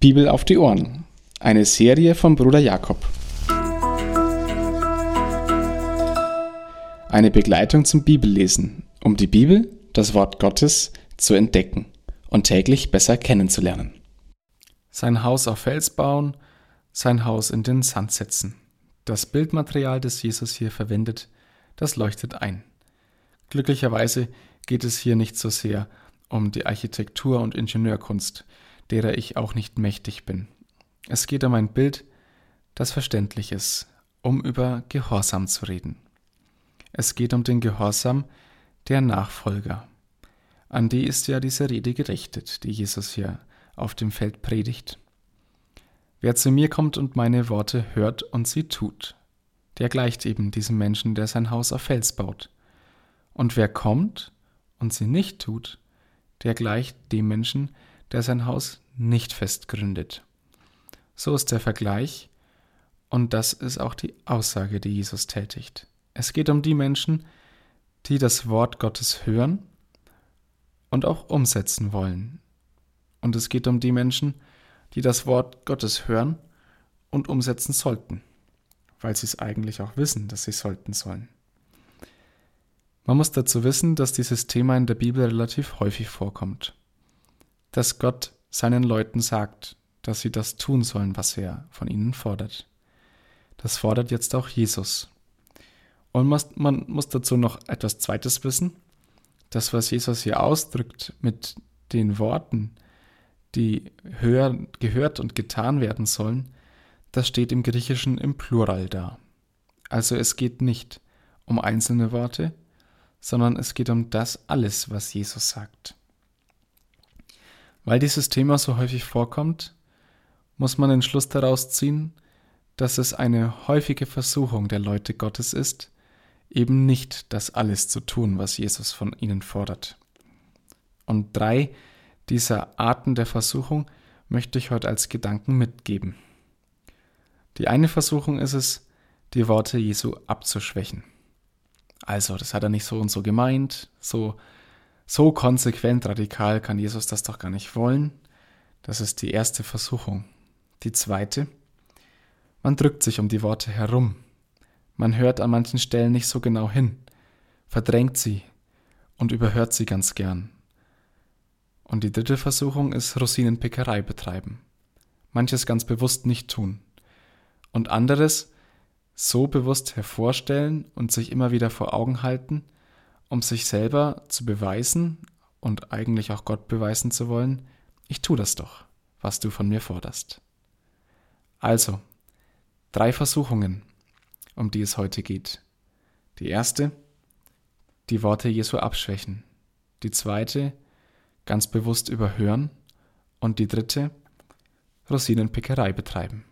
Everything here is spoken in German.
Bibel auf die Ohren. Eine Serie von Bruder Jakob. Eine Begleitung zum Bibellesen, um die Bibel, das Wort Gottes, zu entdecken und täglich besser kennenzulernen. Sein Haus auf Fels bauen, sein Haus in den Sand setzen. Das Bildmaterial, das Jesus hier verwendet, das leuchtet ein. Glücklicherweise geht es hier nicht so sehr um die Architektur und Ingenieurkunst, derer ich auch nicht mächtig bin. Es geht um ein Bild, das verständlich ist, um über Gehorsam zu reden. Es geht um den Gehorsam der Nachfolger. An die ist ja diese Rede gerichtet, die Jesus hier auf dem Feld predigt. Wer zu mir kommt und meine Worte hört und sie tut, der gleicht eben diesem Menschen, der sein Haus auf Fels baut. Und wer kommt und sie nicht tut, der gleicht dem Menschen, der sein Haus nicht fest gründet. So ist der Vergleich und das ist auch die Aussage, die Jesus tätigt. Es geht um die Menschen, die das Wort Gottes hören und auch umsetzen wollen. Und es geht um die Menschen, die das Wort Gottes hören und umsetzen sollten, weil sie es eigentlich auch wissen, dass sie sollten sollen. Man muss dazu wissen, dass dieses Thema in der Bibel relativ häufig vorkommt. Dass Gott seinen Leuten sagt, dass sie das tun sollen, was er von ihnen fordert. Das fordert jetzt auch Jesus. Und man muss dazu noch etwas Zweites wissen. Das, was Jesus hier ausdrückt mit den Worten, die hör, gehört und getan werden sollen, das steht im Griechischen im Plural da. Also es geht nicht um einzelne Worte, sondern es geht um das alles, was Jesus sagt. Weil dieses Thema so häufig vorkommt, muss man den Schluss daraus ziehen, dass es eine häufige Versuchung der Leute Gottes ist, eben nicht das alles zu tun, was Jesus von ihnen fordert. Und drei dieser Arten der Versuchung möchte ich heute als Gedanken mitgeben. Die eine Versuchung ist es, die Worte Jesu abzuschwächen. Also, das hat er nicht so und so gemeint, so, so konsequent radikal kann Jesus das doch gar nicht wollen. Das ist die erste Versuchung. Die zweite, man drückt sich um die Worte herum. Man hört an manchen Stellen nicht so genau hin, verdrängt sie und überhört sie ganz gern. Und die dritte Versuchung ist Rosinenpickerei betreiben. Manches ganz bewusst nicht tun. Und anderes so bewusst hervorstellen und sich immer wieder vor Augen halten, um sich selber zu beweisen und eigentlich auch Gott beweisen zu wollen, ich tue das doch, was du von mir forderst. Also, drei Versuchungen, um die es heute geht. Die erste, die Worte Jesu abschwächen. Die zweite, ganz bewusst überhören. Und die dritte, Rosinenpickerei betreiben.